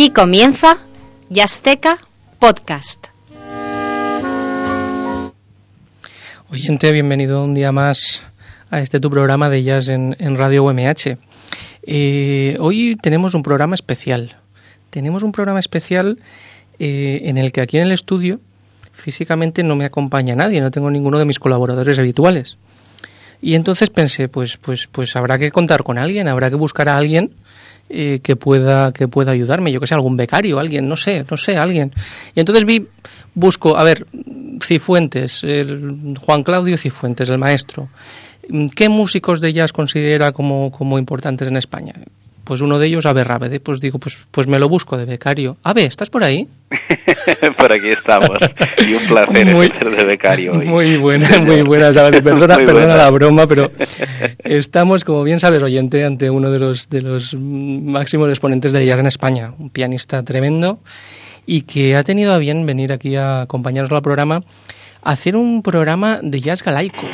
Aquí comienza Yasteca Podcast. Oyente, bienvenido un día más a este tu programa de jazz en, Radio UMH. Eh, hoy tenemos un programa especial. Tenemos un programa especial eh, en el que aquí en el estudio físicamente no me acompaña nadie, no tengo ninguno de mis colaboradores habituales. Y entonces pensé, pues, pues, pues habrá que contar con alguien, habrá que buscar a alguien eh, que pueda que pueda ayudarme, yo que sé, algún becario, alguien, no sé, no sé, alguien. Y entonces vi, busco, a ver, Cifuentes, el Juan Claudio Cifuentes, el maestro. ¿Qué músicos de jazz considera como, como importantes en España? Pues uno de ellos, Abe Rábede. Pues digo, pues, pues me lo busco de becario. Abe, ¿estás por ahí? por aquí estamos. Y un placer muy, ser de becario hoy. Muy buena, muy buena. Perdona, perdona la broma, pero estamos, como bien sabes, oyente, ante uno de los, de los máximos exponentes de jazz en España. Un pianista tremendo y que ha tenido a bien venir aquí a acompañarnos al programa a hacer un programa de jazz galaico.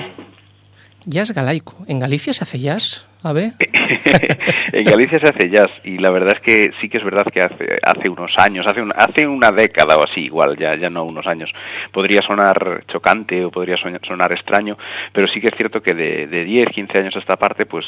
Jazz galaico. ¿En Galicia se hace jazz? A ver. en Galicia se hace jazz y la verdad es que sí que es verdad que hace, hace unos años, hace, hace una década o así, igual, ya, ya no unos años, podría sonar chocante o podría sonar extraño, pero sí que es cierto que de, de 10, 15 años a esta parte, pues,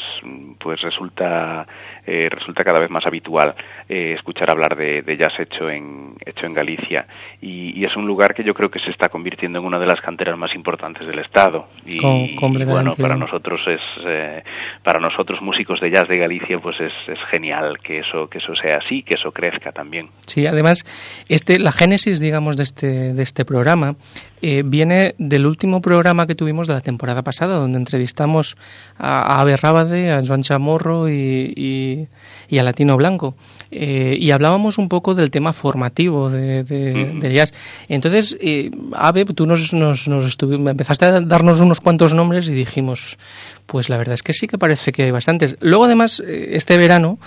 pues resulta eh, resulta cada vez más habitual eh, escuchar hablar de, jazz hecho en, hecho en Galicia. Y, es un lugar que yo creo que se está convirtiendo en una de las canteras más importantes del Estado. Y, bueno, para nosotros es eh, para nosotros músicos de jazz de Galicia pues es, es, genial que eso que eso sea así, que eso crezca también. Sí, además este la génesis digamos de este de este programa viene del último programa que tuvimos de la temporada pasada, donde entrevistamos a, a Rábade, a Joan Chamorro y, y, a Latino Blanco. Eh, y hablábamos un poco del tema formativo de, de, jazz. Entonces, eh, Ave, tú nos, nos, nos empezaste a darnos unos cuantos nombres y dijimos, pues la verdad es que sí que parece que hay bastantes. Luego, además, eh, este verano,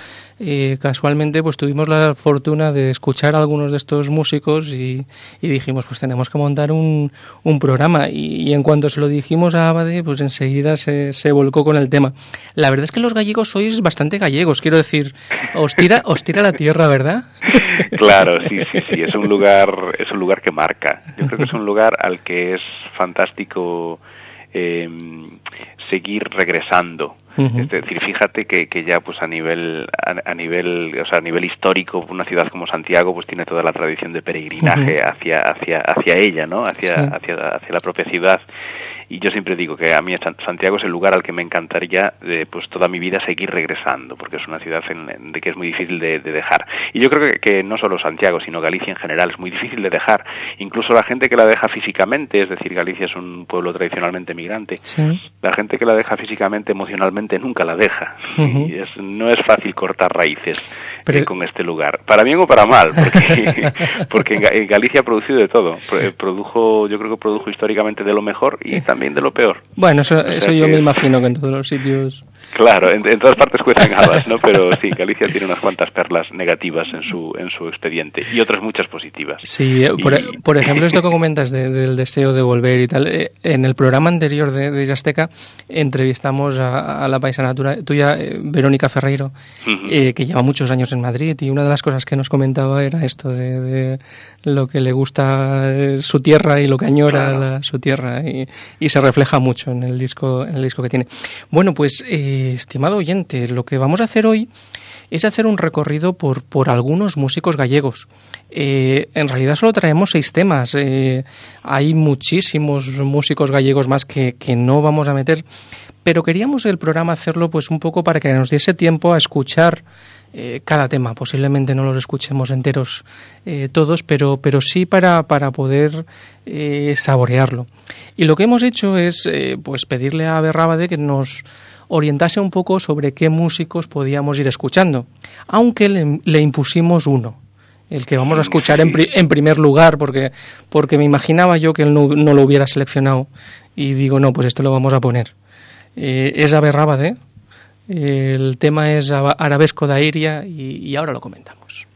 eh, casualmente, pues tuvimos la fortuna de escuchar a algunos de estos músicos y, dijimos, pues tenemos que montar un, programa. Y, en cuanto se lo dijimos a Abade, pues enseguida se, se, volcó con el tema. La verdad es que los gallegos sois bastante gallegos, quiero decir, os tira, os tira la tierra, ¿verdad? Claro, sí, sí, sí, es un lugar, es un lugar que marca. Yo creo que es un lugar al que es fantástico eh, seguir regresando. Es decir, fíjate que, que ya pues a nivel a, nivel o sea, a nivel histórico una ciudad como Santiago pues tiene toda la tradición de peregrinaje hacia hacia hacia ella, ¿no? Hacia hacia hacia la propia ciudad y yo siempre digo que a mí Santiago es el lugar al que me encantaría de, pues toda mi vida seguir regresando, porque es una ciudad en, de que es muy difícil de, dejar. Y yo creo que, no solo Santiago, sino Galicia en general es muy difícil de dejar. Incluso la gente que la deja físicamente, es decir, Galicia es un pueblo tradicionalmente migrante, la gente que la deja físicamente, emocionalmente, nunca la deja. Y no es fácil cortar raíces eh, con este lugar, para bien o para mal, porque, porque en, Galicia ha producido de todo. Produjo, yo creo que produjo históricamente de lo mejor y también de lo peor. Bueno, eso, eso yo me imagino que en todos los sitios... Claro, en, todas partes cuestan habas, ¿no? Pero sí, Galicia tiene unas cuantas perlas negativas en su, en su expediente y otras muchas positivas. Sí, eh, por, ejemplo, esto que comentas del deseo de volver y tal. Eh, en el programa anterior de, de entrevistamos a, la paisana tuya, eh, Verónica Ferreiro, que lleva muchos años en Madrid y una de las cosas que nos comentaba era esto de, lo que le gusta su tierra y lo que añora su tierra y, y, se refleja mucho en el disco, en el disco que tiene. Bueno, pues estimado oyente, lo que vamos a hacer hoy es hacer un recorrido por, por algunos músicos gallegos. Eh, en realidad solo traemos seis temas. Eh, hay muchísimos músicos gallegos más que, no vamos a meter, pero queríamos el programa hacerlo pues un poco para que nos diese tiempo a escuchar eh, cada tema. Posiblemente no los escuchemos enteros todos, pero, pero sí para, para poder saborearlo. Y lo que hemos hecho es pues pedirle a Berrábade que nos orientase un poco sobre qué músicos podíamos ir escuchando, aunque le, impusimos uno, el que vamos a escuchar en, en, primer lugar, porque, porque me imaginaba yo que él no, lo hubiera seleccionado, y digo, no, pues esto lo vamos a poner. Eh, es Aberrábade, el tema es Arabesco de Airia, y ahora lo comentamos.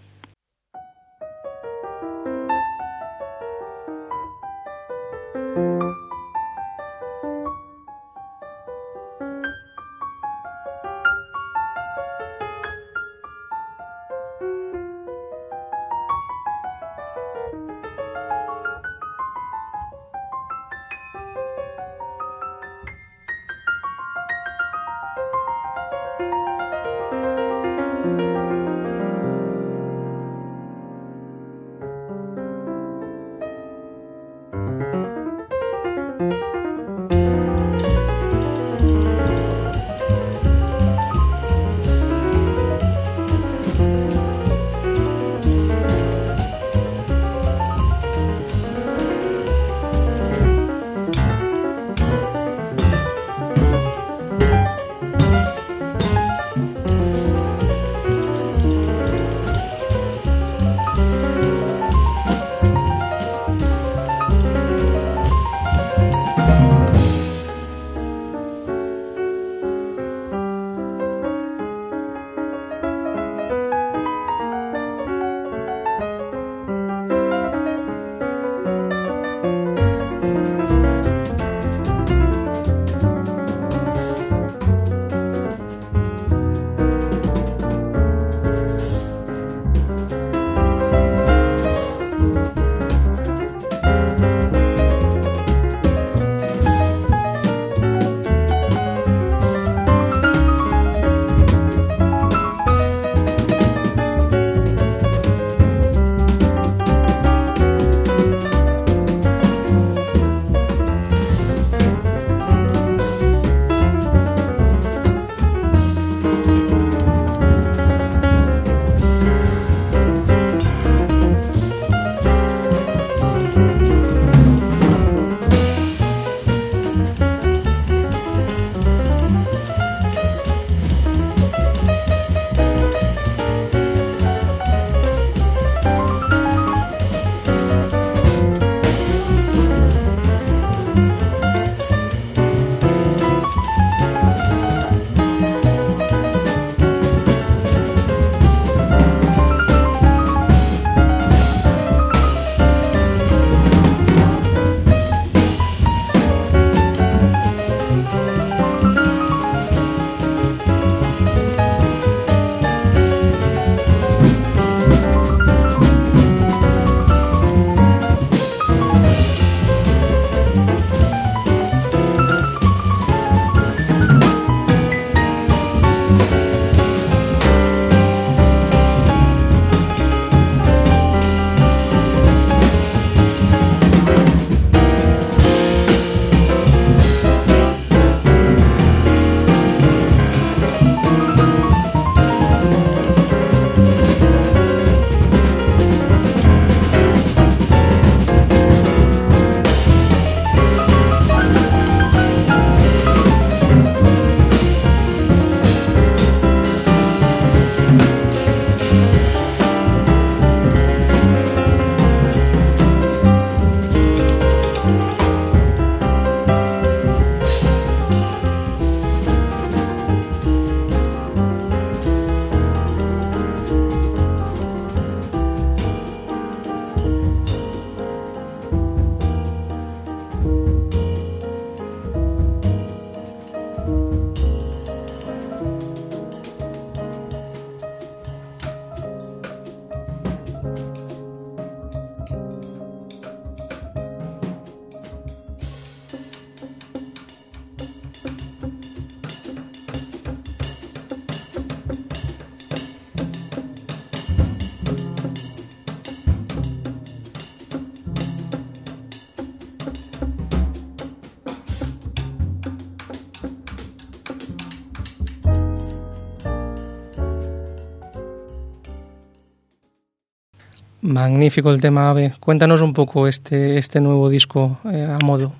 Magnífico el tema AVE. Cuéntanos un poco este, este nuevo disco eh, a modo.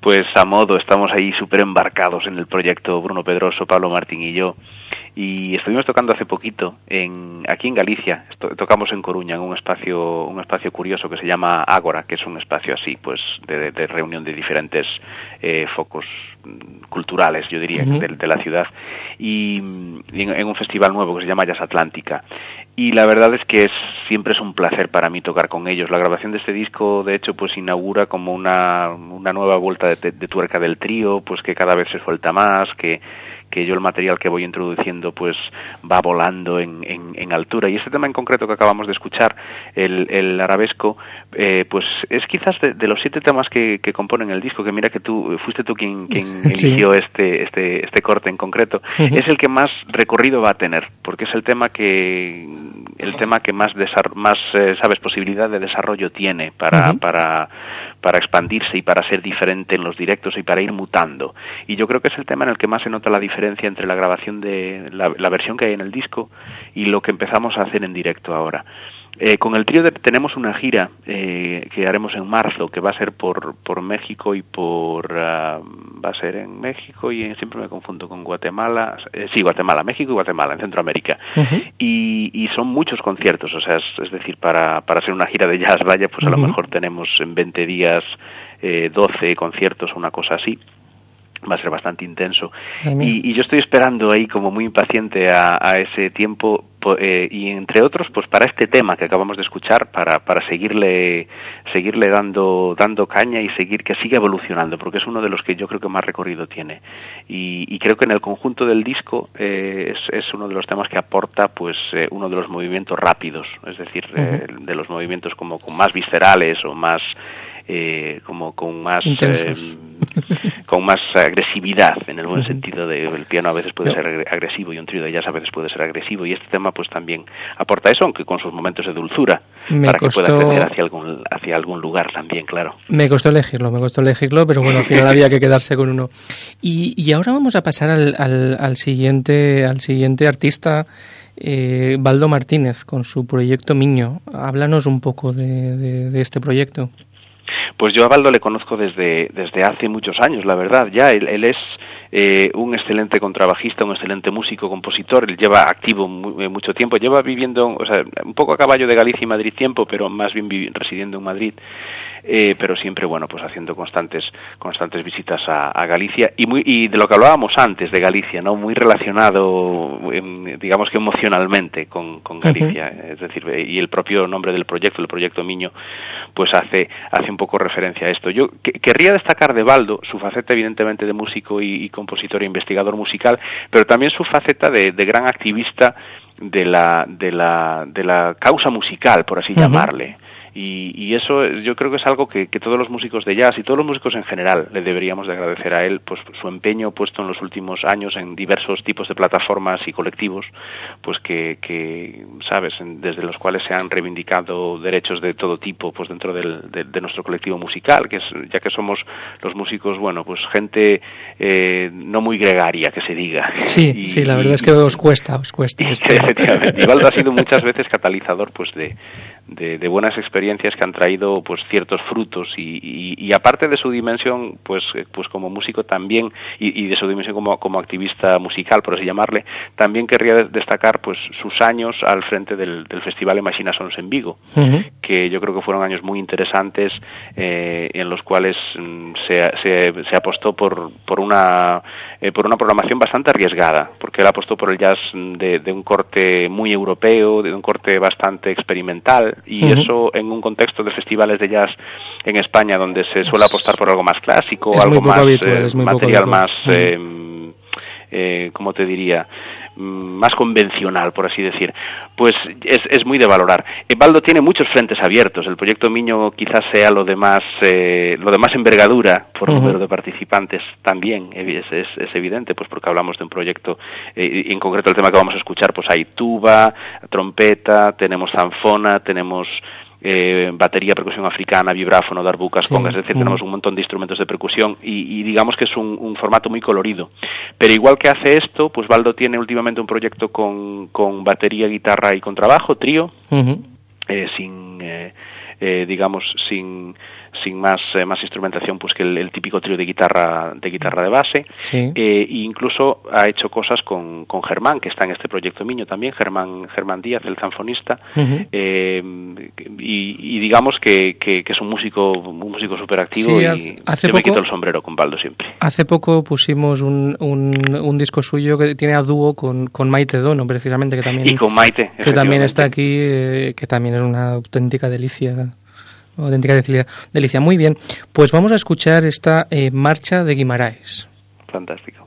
Pues a modo, estamos ahí súper embarcados en el proyecto Bruno Pedroso, Pablo Martín y yo. Y estuvimos tocando hace poquito en, aquí en Galicia, tocamos en Coruña, en un espacio, un espacio curioso que se llama Ágora, que es un espacio así, pues, de, reunión de diferentes eh, focos culturales, yo diría, de, la ciudad, y, en, un festival nuevo que se llama Jazz Atlántica. Y la verdad es que es, siempre es un placer para mí tocar con ellos. La grabación de este disco, de hecho, pues inaugura como una, una nueva vuelta de, de tuerca del trío, pues que cada vez se suelta más, que que yo el material que voy introduciendo pues va volando en, en, altura. Y este tema en concreto que acabamos de escuchar, el, el arabesco, eh, pues es quizás de, los siete temas que, que, componen el disco, que mira que tú fuiste tú quien, quien eligió este, este, este corte en concreto, es el que más recorrido va a tener, porque es el tema que el tema que más más eh, sabes posibilidad de desarrollo tiene para, para para expandirse y para ser diferente en los directos y para ir mutando. Y yo creo que es el tema en el que más se nota la diferencia entre la grabación de la, la versión que hay en el disco y lo que empezamos a hacer en directo ahora. Eh, con el trío tenemos una gira eh, que haremos en marzo, que va a ser por, por México y por... Ah, va a ser en México y siempre me confundo con Guatemala. Eh, sí, Guatemala, México y Guatemala, en Centroamérica. y, y, son muchos conciertos, o sea, es, decir, para, para hacer una gira de jazz, vaya, pues a lo mejor tenemos en 20 días 12 conciertos o una cosa así va a ser bastante intenso. Y, yo estoy esperando ahí como muy impaciente a, ese tiempo eh, y entre otros pues para este tema que acabamos de escuchar para, para seguirle seguirle dando dando caña y seguir que siga evolucionando porque es uno de los que yo creo que más recorrido tiene. Y, creo que en el conjunto del disco eh, es, uno de los temas que aporta pues eh, uno de los movimientos rápidos es decir de los movimientos como con más viscerales o más eh, como con más eh, con más agresividad en el buen sentido de el piano a veces puede ser agresivo y un trío de jazz a veces puede ser agresivo y este tema pues también aporta eso aunque con sus momentos de dulzura para que pueda crecer hacia algún hacia algún lugar también claro. Me costó elegirlo me costó elegirlo pero bueno al final había que quedarse con uno. Y, y ahora vamos a pasar al, al, siguiente al siguiente artista eh, Baldo Martínez con su proyecto Miño. Háblanos un poco de, de este proyecto. Pues yo a Baldo le conozco desde, desde hace muchos años, la verdad. Ya él, es eh, un excelente contrabajista, un excelente músico, compositor. Él lleva activo eh, mucho tiempo. Lleva viviendo, o sea, un poco a caballo de Galicia y Madrid tiempo, pero más bien residiendo en Madrid. Eh, pero siempre, bueno, pues haciendo constantes, constantes visitas a, Galicia y, muy, y de lo que hablábamos antes de Galicia, ¿no? Muy relacionado, digamos que emocionalmente con, Galicia, es decir, y el propio nombre del proyecto, el proyecto Miño, pues hace, hace un poco referencia a esto. Yo querría destacar de Baldo su faceta evidentemente de músico y, compositor e investigador musical, pero también su faceta de, gran activista de la, de la, de la causa musical, por así llamarle. Y, eso yo creo que es algo que, todos los músicos de jazz y todos los músicos en general le deberíamos de agradecer a él, pues su empeño puesto en los últimos años en diversos tipos de plataformas y colectivos, pues que, sabes, desde los cuales se han reivindicado derechos de todo tipo, pues dentro de, nuestro colectivo musical, que es, ya que somos los músicos, bueno, pues gente eh, no muy gregaria, que se diga. Sí, sí, la verdad es que os cuesta, os cuesta. Y, efectivamente, ha sido muchas veces catalizador, pues de de, buenas experiencias que han traído pues ciertos frutos y, y, aparte de su dimensión pues eh, pues como músico también y, de su dimensión como, como activista musical por así llamarle también querría destacar pues sus años al frente del, del festival Imagina Sons en Vigo que yo creo que fueron años muy interesantes eh, en los cuales mm, se, se, apostó por, por una eh, por una programación bastante arriesgada porque él apostó por el jazz de, de un corte muy europeo de un corte bastante experimental y eso en un contexto de festivales de jazz en España donde se suele apostar por algo más clásico, algo más eh, material más, eh, eh, ¿cómo te diría? Mm, más convencional, por así decir, pues es, es muy de valorar. Baldo tiene muchos frentes abiertos. El proyecto Miño quizás sea lo de más, eh, lo de más envergadura por número de participantes también, es, es, evidente, pues porque hablamos de un proyecto, eh, en concreto el tema que vamos a escuchar, pues hay tuba, trompeta, tenemos zanfona, tenemos eh, batería, percusión africana, vibráfono, darbucas, congas, decir, tenemos un montón de instrumentos de percusión y, digamos que es un, formato muy colorido. Pero igual que hace esto, pues Baldo tiene últimamente un proyecto con, con batería, guitarra y contrabajo, trío. sin digamos sin sin más, eh, más instrumentación pues que el, típico trío de guitarra de guitarra de base. Eh, e incluso ha hecho cosas con, con, Germán que está en este proyecto Miño también Germán Germán Díaz el zanfonista. Eh, y, digamos que, que, es un músico un músico súper activo y hace me quito el sombrero con Baldo siempre. Hace poco pusimos un, un, disco suyo que tiene a dúo con, con Maite Dono precisamente que también y con Maite que también está aquí que también es una auténtica delicia auténtica delicia. Muy bien, pues vamos a escuchar esta eh, marcha de Guimaraes. Fantástico.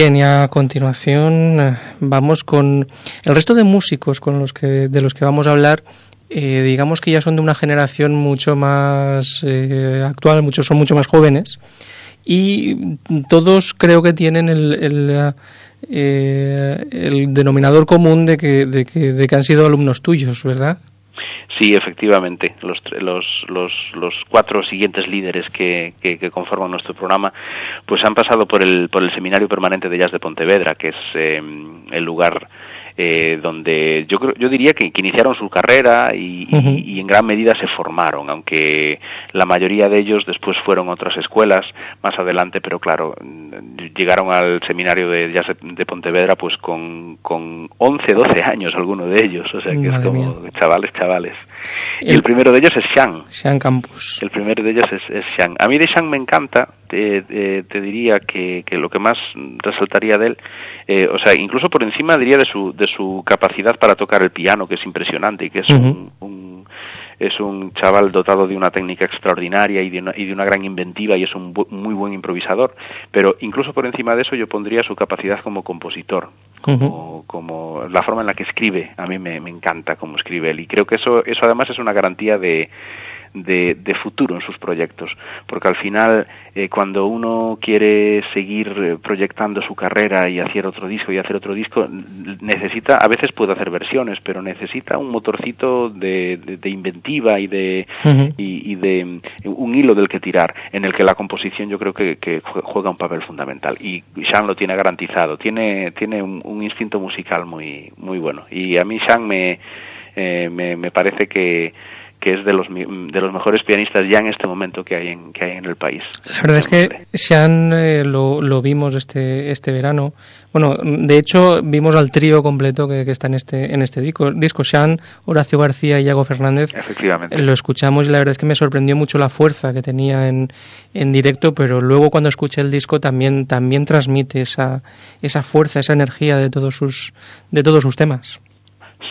Bien, y a continuación eh, vamos con el resto de músicos con los que, de los que vamos a hablar. Eh, digamos que ya son de una generación mucho más eh, actual, muchos son mucho más jóvenes y todos creo que tienen el, el, el denominador común de que, de, que, de que han sido alumnos tuyos, ¿verdad? Sí, efectivamente. Los, los, los, cuatro siguientes líderes que, conforman nuestro programa, pues han pasado por el, por el Seminario Permanente de Jazz de Pontevedra, que es eh, el lugar eh, donde yo yo diría que, que iniciaron su carrera y, uh -huh. y, y, en gran medida se formaron, aunque la mayoría de ellos después fueron a otras escuelas más adelante, pero claro, llegaron al seminario de jazz de Pontevedra pues con, con 11, 12 años algunos de ellos, o sea que Madre es como mía. chavales, chavales. El, y el primero de ellos es Shang. Shang Campus. El primero de ellos es, es Shang. A mí de Shang me encanta, te, te, te diría que, que, lo que más resaltaría de él, eh, o sea, incluso por encima diría de su, de su capacidad para tocar el piano, que es impresionante y que es uh -huh. un, un, es un chaval dotado de una técnica extraordinaria y de una, y de una gran inventiva y es un bu muy buen improvisador. Pero incluso por encima de eso yo pondría su capacidad como compositor, como, uh -huh. como la forma en la que escribe. A mí me, me encanta cómo escribe él y creo que eso, eso además es una garantía de de, de, futuro en sus proyectos, porque al final eh, cuando uno quiere seguir eh, proyectando su carrera y hacer otro disco y hacer otro disco, necesita, a veces puede hacer versiones, pero necesita un motorcito de, de, de inventiva y de, uh -huh. y, y, de un hilo del que tirar, en el que la composición yo creo que, que juega un papel fundamental. Y Sean lo tiene garantizado, tiene, tiene un, un instinto musical muy, muy bueno. Y a mí Sean me, eh, me, me parece que que es de los de los mejores pianistas ya en este momento que hay en que hay en el país. La verdad es que Sean eh, lo, lo vimos este este verano. Bueno, de hecho vimos al trío completo que, que está en este en este disco, disco Sean, Horacio García y Iago Fernández. Efectivamente. Lo escuchamos y la verdad es que me sorprendió mucho la fuerza que tenía en, en directo, pero luego cuando escuché el disco también también transmite esa esa fuerza, esa energía de todos sus de todos sus temas.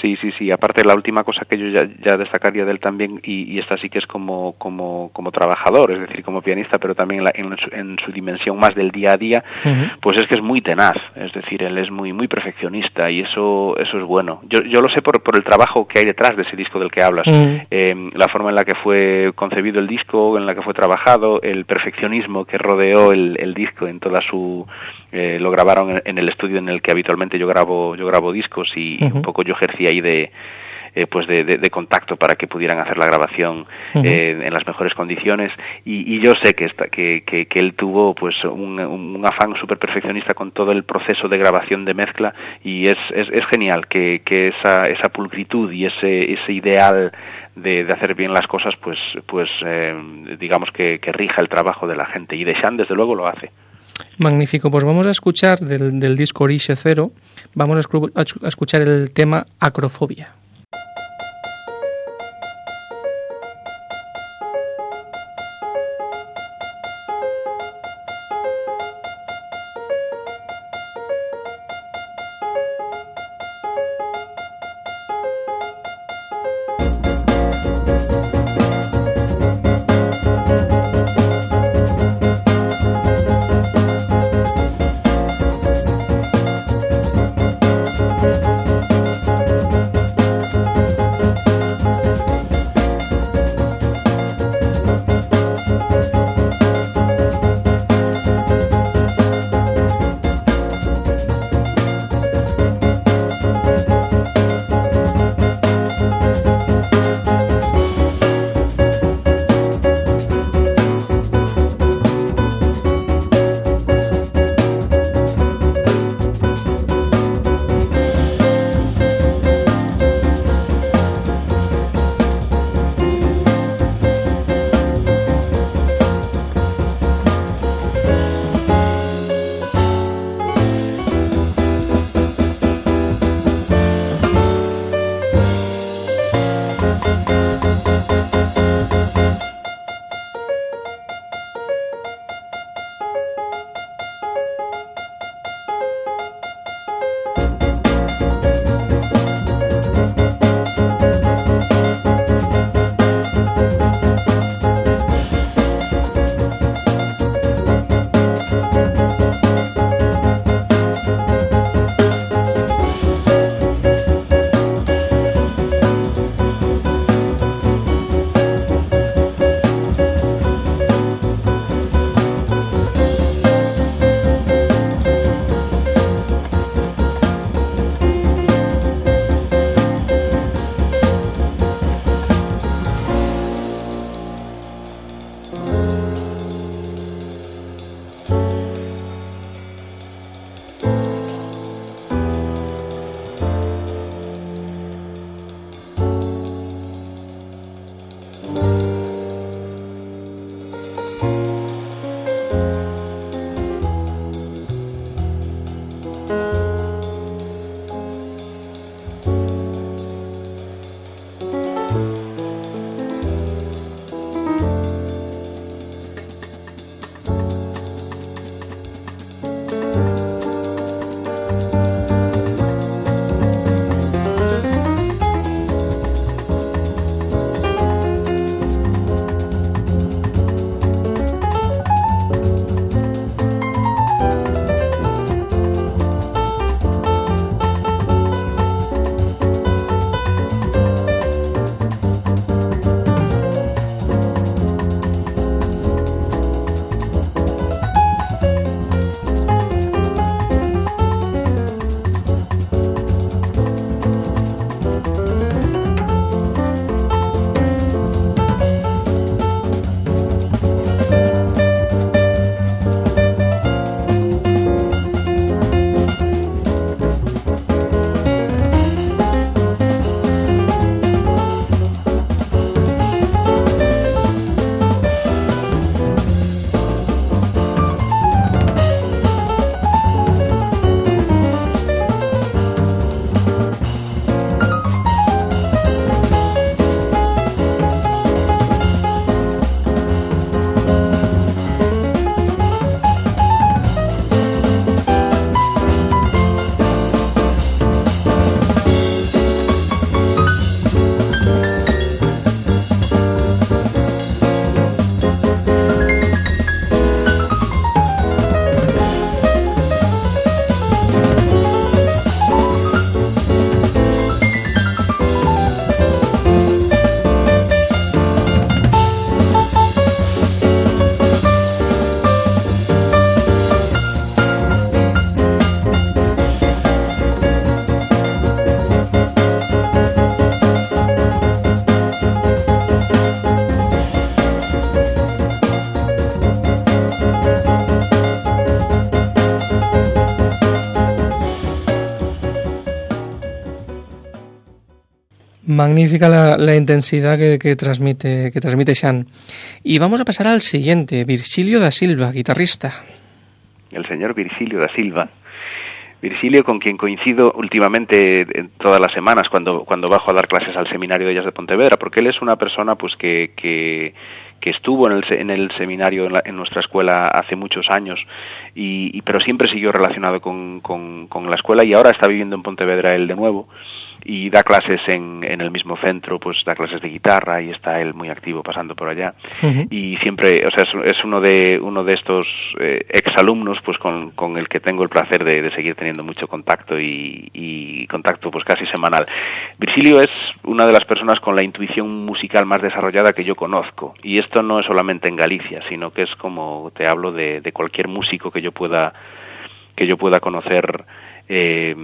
Sí, sí, sí. Aparte, la última cosa que yo ya, ya destacaría de él también, y, y, esta sí que es como, como, como trabajador, es decir, como pianista, pero también la, en, su, en, su, dimensión más del día a día, uh -huh. pues es que es muy tenaz. Es decir, él es muy, muy perfeccionista y eso, eso es bueno. Yo, yo lo sé por, por el trabajo que hay detrás de ese disco del que hablas. Uh -huh. eh, la forma en la que fue concebido el disco, en la que fue trabajado, el perfeccionismo que rodeó el, el disco en toda su, eh, lo grabaron en, en, el estudio en el que habitualmente yo grabo yo grabo discos y, uh -huh. un poco yo ejercía ahí de eh, pues de, de, de, contacto para que pudieran hacer la grabación uh -huh. eh, en las mejores condiciones. Y, y yo sé que, esta, que, que, que, él tuvo pues un, un afán súper perfeccionista con todo el proceso de grabación de mezcla y es, es, es genial que, que esa, esa pulcritud y ese, ese ideal de, de, hacer bien las cosas pues pues eh, digamos que, que rija el trabajo de la gente. Y de Shan desde luego lo hace Magnífico, pues vamos a escuchar del, del disco Orixe Cero, vamos a escuchar el tema Acrofobia. Magnífica la, intensidad que, transmite que transmite Sean. Y vamos a pasar al siguiente, Virgilio da Silva, guitarrista. El señor Virgilio da Silva. Virgilio, con quien coincido últimamente todas las semanas cuando, cuando bajo a dar clases al Seminario de Ellas de Pontevedra, porque él es una persona pues que, que estuvo en el, en el seminario en, nuestra escuela hace muchos años, y, pero siempre siguió relacionado con, con, la escuela y ahora está viviendo en Pontevedra él de nuevo y da clases en, en, el mismo centro, pues da clases de guitarra y está él muy activo pasando por allá. Y siempre, o sea, es, uno de uno de estos eh, exalumnos, pues con, con, el que tengo el placer de, de seguir teniendo mucho contacto y, y, contacto pues casi semanal. Virgilio es una de las personas con la intuición musical más desarrollada que yo conozco. Y esto no es solamente en Galicia, sino que es como te hablo de, de cualquier músico que yo pueda que yo pueda conocer eh,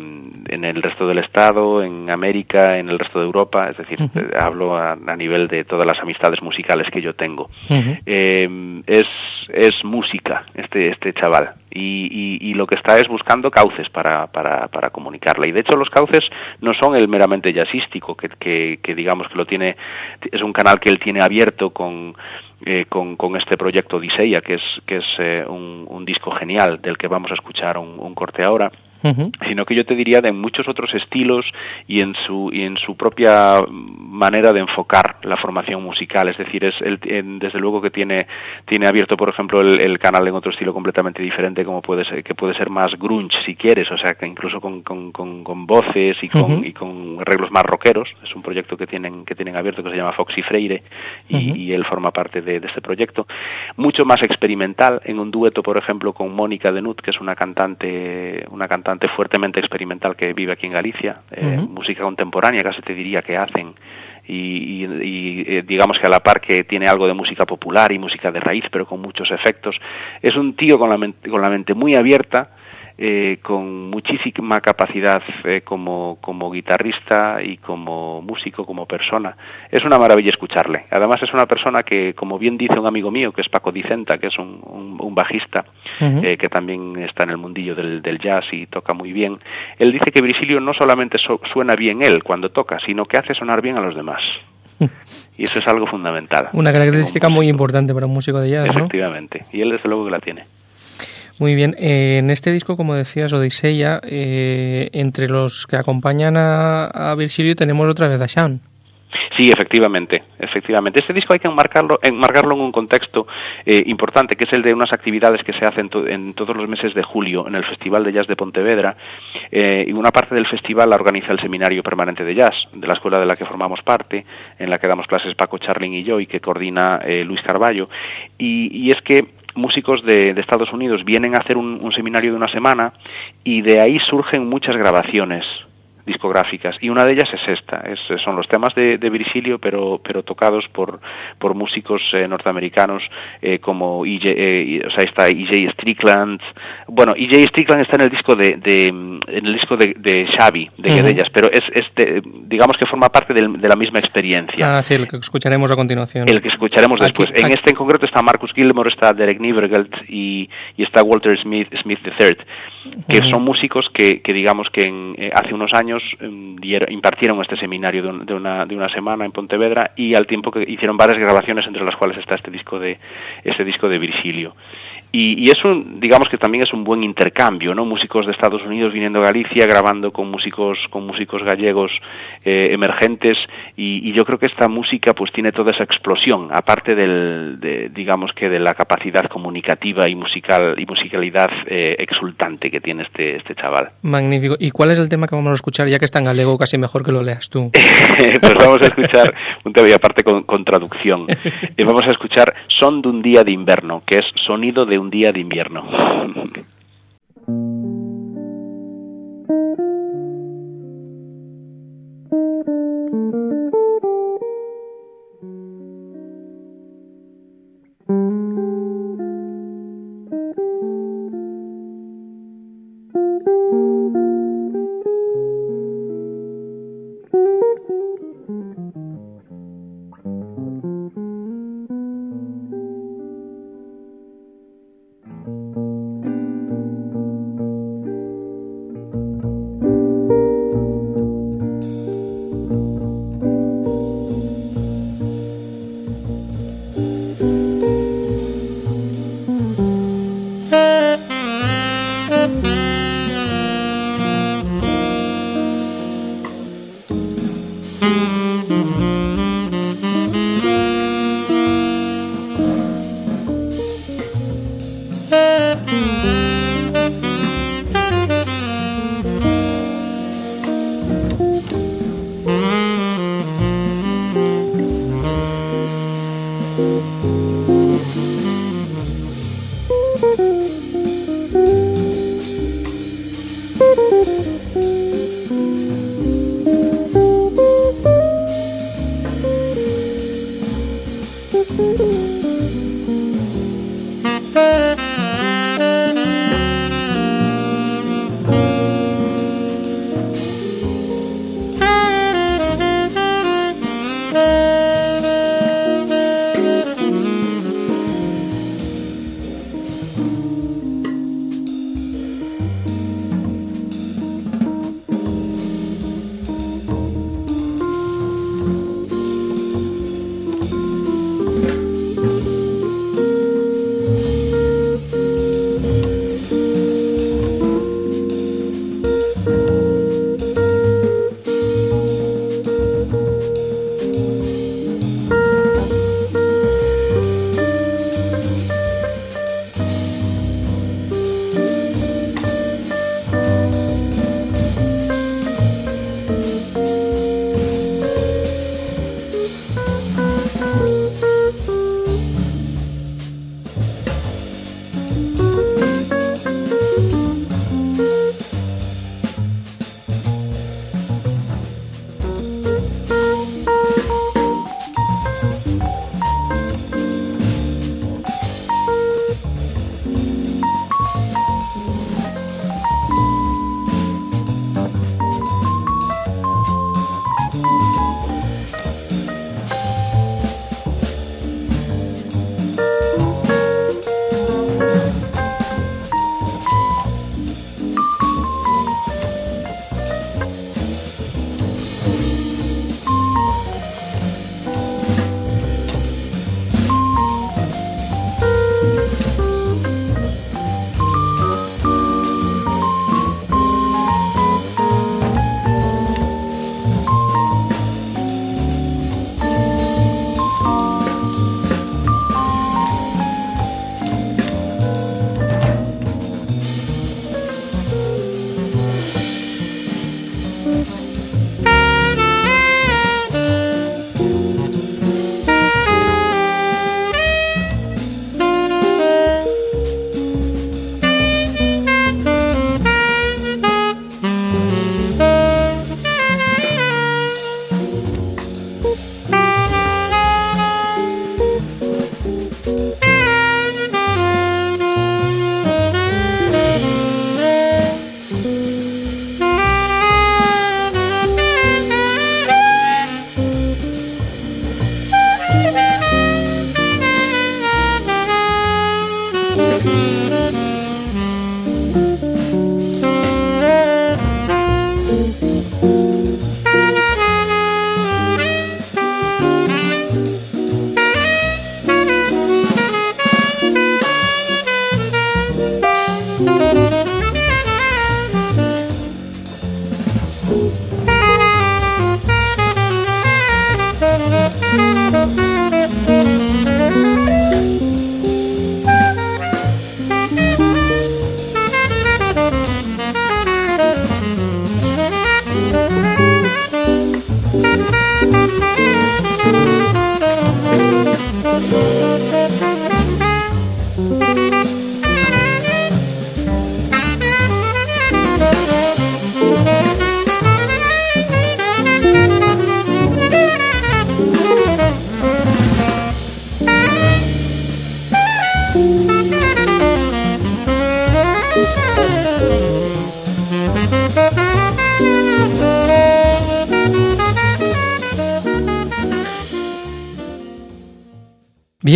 en el resto del Estado, en América, en el resto de Europa, es decir, eh, hablo a, nivel de todas las amistades musicales que yo tengo. Eh, es, es música este, este chaval y, y, lo que está es buscando cauces para, para, para, comunicarla. Y de hecho los cauces no son el meramente jazzístico, que, que, que digamos que lo tiene, es un canal que él tiene abierto con eh, con, con, este proyecto Odiseya, que es, que es eh, un, un, disco genial del que vamos a escuchar un, un corte ahora sino que yo te diría de muchos otros estilos y en su y en su propia manera de enfocar la formación musical. Es decir es el, desde luego que tiene tiene abierto por ejemplo el, canal en otro estilo completamente diferente como puede ser que puede ser más grunge si quieres o sea que incluso con, con, con, voces y con, y con arreglos más rockeros. Es un proyecto que tienen que tienen abierto que se llama Foxy Freire y, y él forma parte de, de, este proyecto. Mucho más experimental en un dueto por ejemplo con Mónica Denut que es una cantante una cantante fuertemente experimental que vive aquí en Galicia, eh, música contemporánea casi te diría que hacen y, eh, digamos que a la par que tiene algo de música popular y música de raíz, pero con muchos efectos. Es un tío con la, con la mente muy abierta, eh, con muchísima capacidad eh, como, como guitarrista y como músico, como persona. Es una maravilla escucharle. Además es una persona que, como bien dice un amigo mío, que es Paco Dicenta, que es un, un, bajista, eh, que también está en el mundillo del, del, jazz y toca muy bien, él dice que Virgilio no solamente suena bien él cuando toca, sino que hace sonar bien a los demás. Y eso es algo fundamental. Una característica muy importante para un músico de jazz, Efectivamente. Y él desde luego que la tiene. Muy bien, eh, en este disco, como decías, Odisea, eh, entre los que acompañan a, a Virgilio tenemos otra vez a Sean. Sí, efectivamente, efectivamente. Este disco hay que enmarcarlo, enmarcarlo en un contexto eh, importante, que es el de unas actividades que se hacen en todos los meses de julio en el Festival de Jazz de Pontevedra. y una parte del festival la organiza el Seminario Permanente de Jazz, de la escuela de la que formamos parte, en la que damos clases Paco Charlin y yo, y que coordina Luis Carballo. Y es que músicos de, Estados Unidos vienen a hacer un, seminario de una semana y de ahí surgen muchas grabaciones discográficas. Y una de ellas es esta es, son los temas de, de Virgilio pero pero tocados por por músicos eh, norteamericanos eh, como EJ, eh, o sea está EJ Strickland. Bueno EJ Strickland está en el disco de, de en el disco de, de Xavi de uh pero es, es digamos que forma parte de la misma experiencia. Ah sí el que escucharemos a continuación. El que escucharemos después. En este en concreto está Marcus Gilmore está Derek Nievergelt y, y está Walter Smith Smith III que son músicos que, que digamos que en, hace unos años Em, impartieron este seminario de, una, semana en Pontevedra y al tiempo que hicieron varias grabaciones entre las cuales está este disco de este disco de Virgilio y, eso, digamos que también es un buen intercambio, ¿no? Músicos de Estados Unidos viniendo a Galicia, grabando con músicos, con músicos gallegos eh, emergentes, y, yo creo que esta música pues tiene toda esa explosión, aparte del, de, digamos que de la capacidad comunicativa y musical y musicalidad eh, exultante que tiene este, este chaval. Magnífico. ¿Y cuál es el tema que vamos a escuchar, ya que está en galego, casi mejor que lo leas tú? pues vamos a escuchar un tema y aparte con, con traducción. y eh, vamos a escuchar Son de un día de invierno, que es sonido de un día de invierno.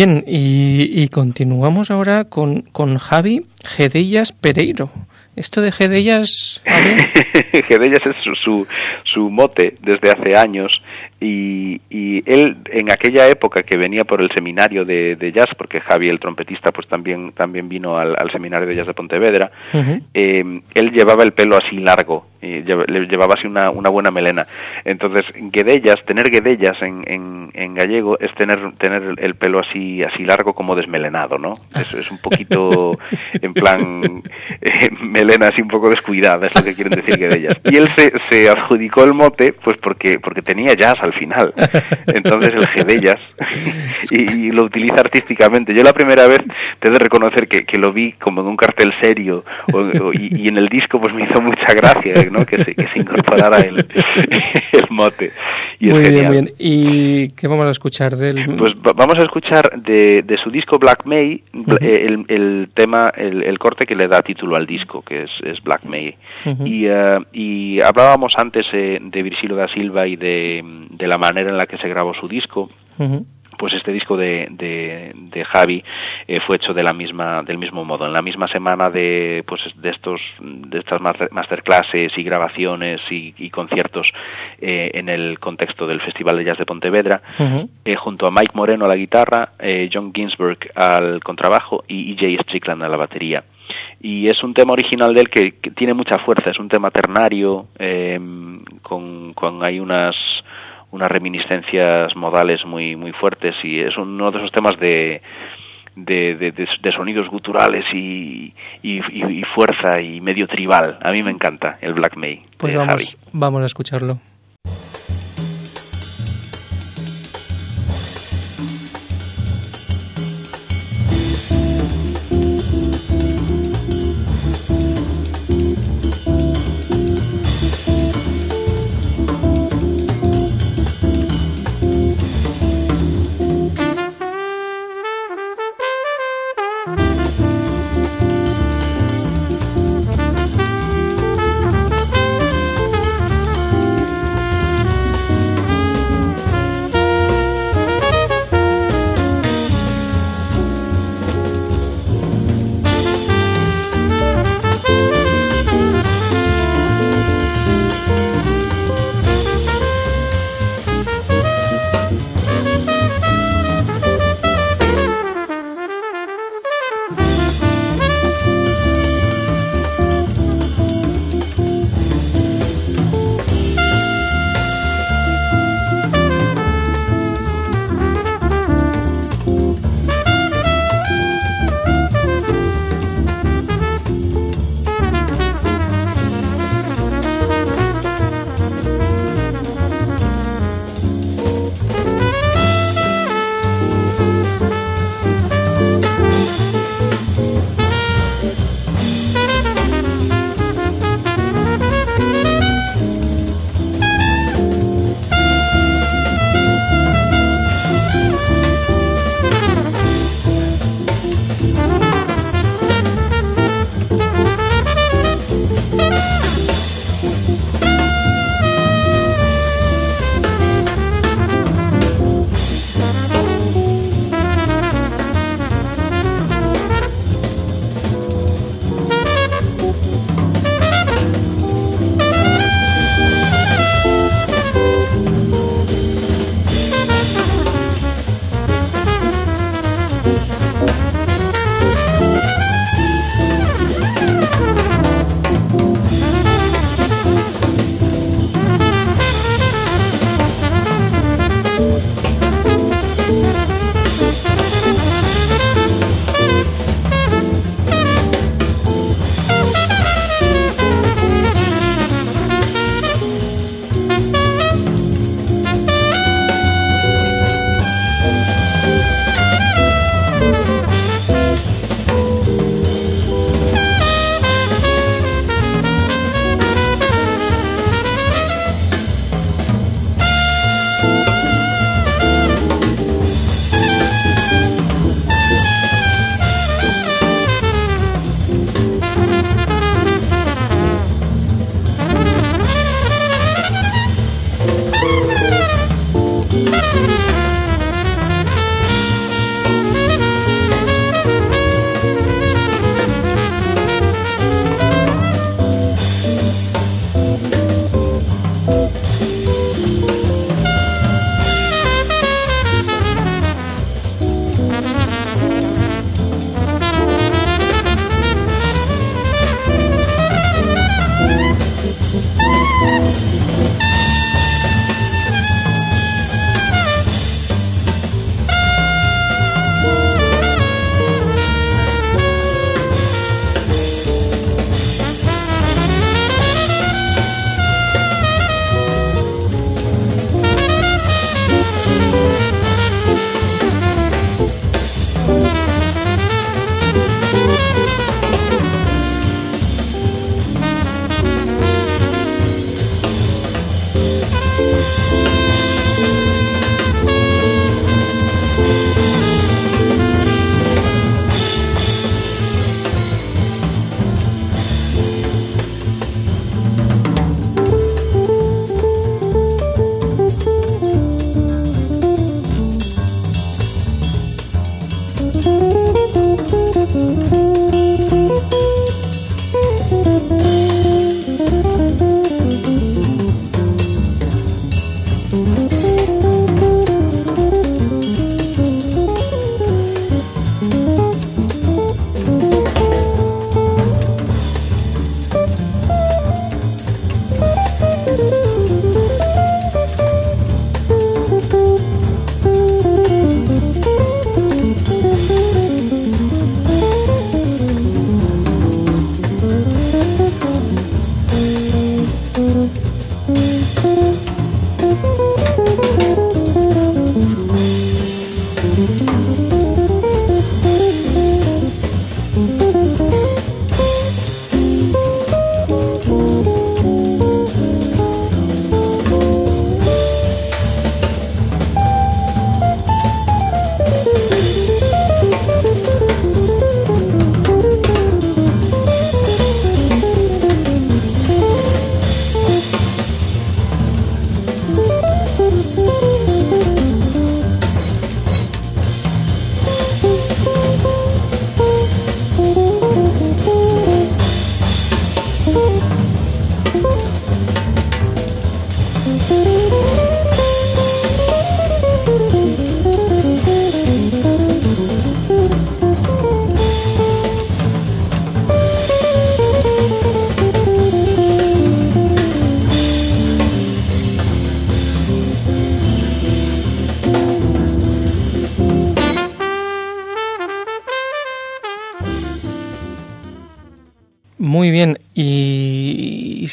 Bien, y, continuamos ahora con, con, Javi, Gedellas Pereiro. Esto de Gedellas... Gedellas es su, su, mote desde hace años y, y, él en aquella época que venía por el seminario de, jazz, porque Javi el trompetista pues también, también vino al, seminario de jazz de Pontevedra, eh, él llevaba el pelo así largo, y le llevaba así una, una buena melena. Entonces, guedellas, tener guedellas en, en, en, gallego es tener, tener el pelo así, así largo como desmelenado, ¿no? Es, es un poquito en plan eh, melena así un poco descuidada, es lo que quieren decir guedellas. Y él se, se adjudicó el mote pues porque, porque tenía jazz al final. Entonces el guedellas y, lo utiliza artísticamente. Yo la primera vez te de reconocer que, que lo vi como en un cartel serio y, y, en el disco pues me hizo mucha gracia que, se, que se incorporara el, el mote. Y muy bien, muy bien. ¿Y qué vamos a escuchar de él? Pues vamos a escuchar de, de su disco Black May el, el, tema, el, el, corte que le da título al disco, que es, es Black May. y, uh, y, hablábamos antes eh, de Virgilio da Silva y de, de, la manera en la que se grabó su disco. Pues este disco de, de, Javi eh, fue hecho de la misma del mismo modo. En la misma semana de pues de estos de estas masterclasses y grabaciones y, conciertos eh, en el contexto del Festival de Jazz de Pontevedra eh, junto a Mike Moreno a la guitarra John Ginsberg al contrabajo y E.J. Strickland a la batería. Y es un tema original de él que, tiene mucha fuerza es un tema ternario con, con hay unas unas reminiscencias modales muy muy fuertes y es uno de esos temas de de, de, sonidos guturales y, y, fuerza y medio tribal. A mí me encanta el Black May. Pues vamos, vamos a escucharlo.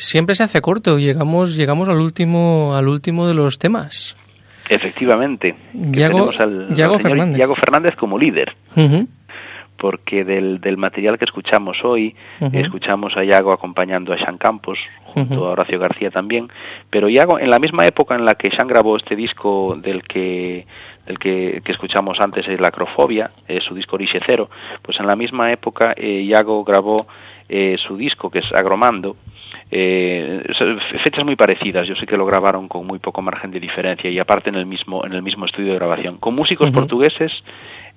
Siempre se hace corto. Llegamos, llegamos al último, al último de los temas. Efectivamente. Yago, Fernández. Fernández como líder. Porque del, del, material que escuchamos hoy, escuchamos a Yago acompañando a Sean Campos, junto a Horacio García también, pero Yago, en la misma época en la que Sean grabó este disco del que el que, escuchamos antes es La Acrofobia, su disco Orixe Cero, pues en la misma época eh, Iago grabó eh, su disco que es Agromando, eh, fechas muy parecidas, yo sé que lo grabaron con muy poco margen de diferencia y aparte en el mismo, en el mismo estudio de grabación, con músicos portugueses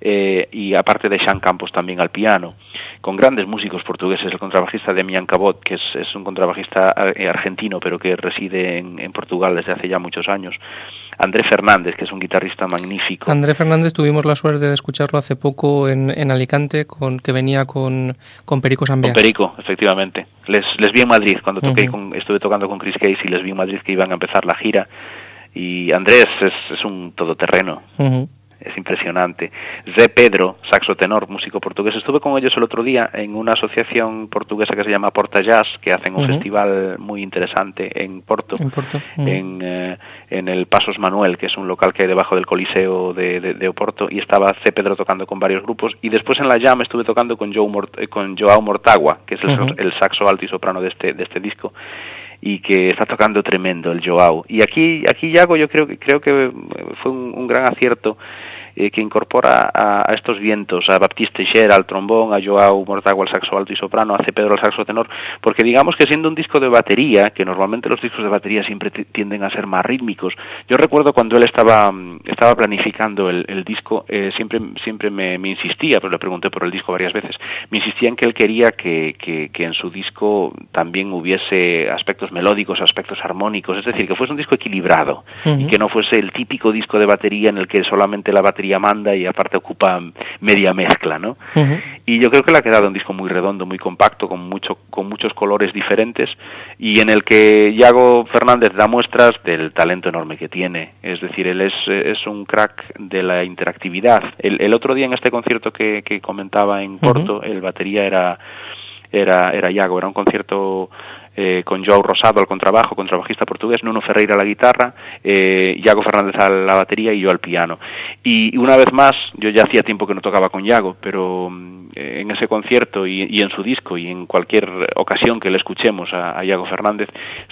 eh, y aparte de Sean Campos también al piano, con grandes músicos portugueses, el contrabajista Demian Cabot, que es, un contrabajista eh, argentino pero que reside en, Portugal desde hace ya muchos años, André Fernández, que es un guitarrista magnífico. André Fernández tuvimos la suerte de escucharlo hace poco en, Alicante, con, que venía con, con Perico Sambiá. Con Perico, efectivamente. Les, les vi en Madrid, cuando toqué con, estuve tocando con Chris Case y les vi en Madrid que iban a empezar la gira. Y Andrés es, es un todoterreno es impresionante. Zé Pedro, saxo tenor, músico portugués. Estuve con ellos el otro día en una asociación portuguesa que se llama Porta Jazz, que hacen un festival muy interesante en Porto, en, eh, en, el Pasos Manuel, que es un local que hay debajo del Coliseo de, de, Oporto, y estaba Zé Pedro tocando con varios grupos. Y después en la Jam estuve tocando con, Joe eh, con Joao Mortagua, que es el, el saxo alto y soprano de este, de este disco y que está tocando tremendo el Joao. Y aquí, aquí Yago yo creo, creo que fue un gran acierto eh, que incorpora a, estos vientos, a Baptiste Teixeira al trombón, a Joao Mortago al saxo alto y soprano, a C. Pedro al saxo tenor, porque digamos que siendo un disco de batería, que normalmente los discos de batería siempre tienden a ser más rítmicos, yo recuerdo cuando él estaba, estaba planificando el, disco, eh, siempre, siempre me, insistía, pero le pregunté por el disco varias veces, me insistía en que él quería que, que, en su disco también hubiese aspectos melódicos, aspectos armónicos, es decir, que fuese un disco equilibrado y que no fuese el típico disco de batería en el que solamente la batería manda y aparte ocupa media mezcla, ¿no? Y yo creo que le ha quedado un disco muy redondo, muy compacto, con mucho, con muchos colores diferentes y en el que Yago Fernández da muestras del talento enorme que tiene. Es decir, él es, es un crack de la interactividad. El, otro día en este concierto que, comentaba en Porto, el batería era era, era Yago, era un concierto eh, con Joao Rosado al contrabajo, contrabajista portugués, Nuno Ferreira a la guitarra, eh, Iago Fernández a la batería y yo al piano. Y, una vez más, yo ya hacía tiempo que no tocaba con Iago, pero mm, en ese concierto y, en su disco y en cualquier ocasión que le escuchemos a, Iago Fernández,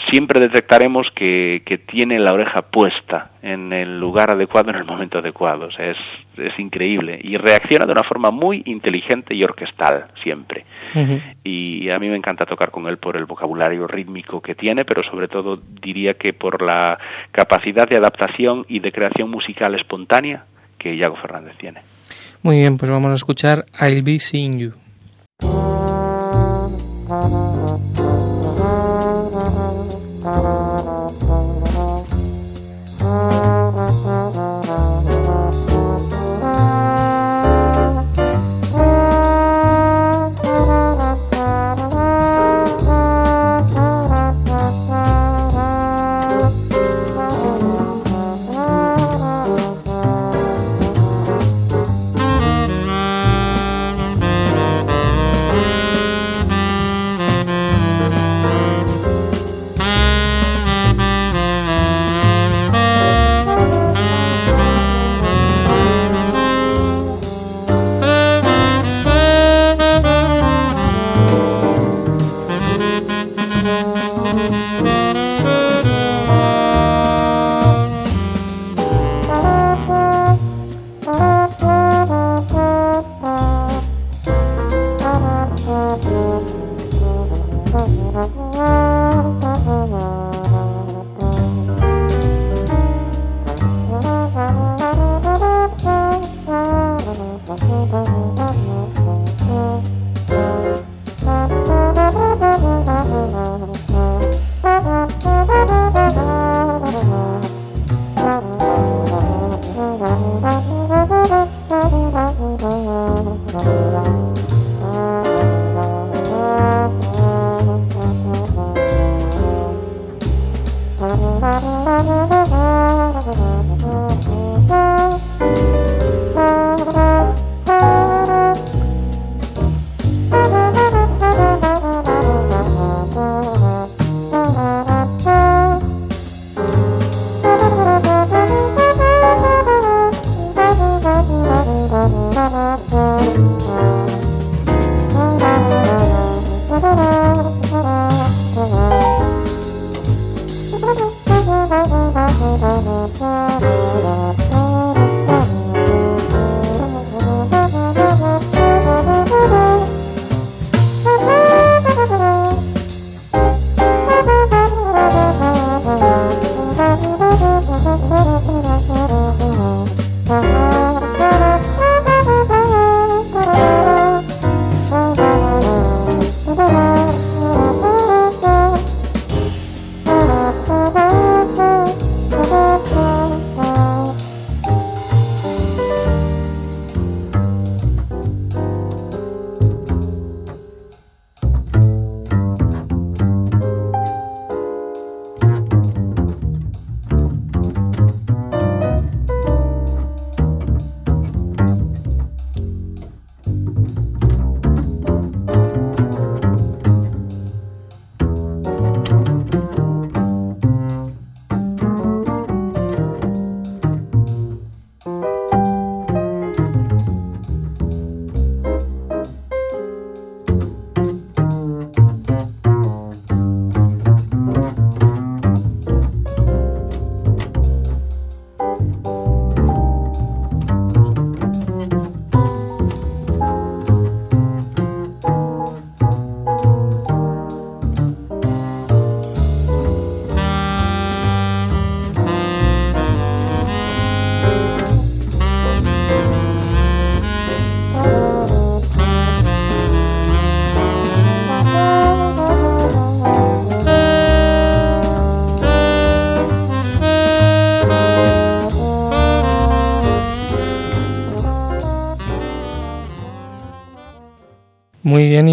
siempre detectaremos que, que, tiene la oreja puesta en el lugar adecuado en el momento adecuado. O sea, es, es increíble. Y reacciona de una forma muy inteligente y orquestal, siempre. Y a mí me encanta tocar con él por el vocabulario rítmico que tiene, pero sobre todo diría que por la capacidad de adaptación y de creación musical espontánea que Iago Fernández tiene. Muy bien, pues vamos a escuchar I'll Be Seeing You. Thank you.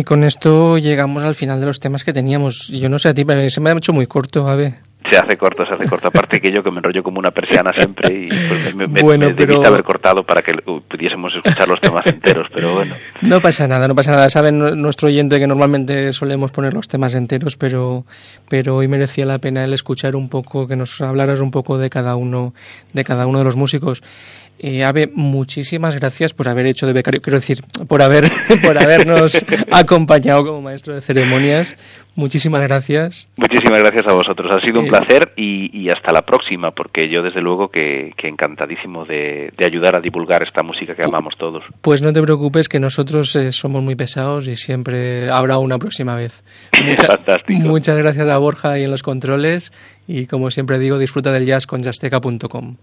Con esto llegamos al final de los temas que teníamos. Yo no sé a ti, se me ha hecho muy corto, a ver. Se hace corto, se hace corto. Aparte que yo que me enrollo como una persiana siempre y pues me, me, bueno, pero... haber cortado para que pudiésemos escuchar los temas enteros, pero bueno. No pasa nada, no pasa nada. Saben nuestro oyente que normalmente solemos poner los temas enteros, pero, pero hoy merecía la pena el escuchar un poco, que nos hablaras un poco de cada uno, de cada uno de los músicos. Eh, Ave, muchísimas gracias por haber hecho de becario, quiero decir, por haber por habernos acompañado como maestro de ceremonias. Muchísimas gracias. Muchísimas gracias a vosotros. Ha sido un eh, placer y, hasta la próxima, porque yo desde luego que, encantadísimo de, ayudar a divulgar esta música que amamos todos. Pues no te preocupes, que nosotros eh, somos muy pesados y siempre habrá una próxima vez. Fantástico. Muchas gracias a Borja y en los controles y como siempre digo, disfruta del jazz con jazzteca.com.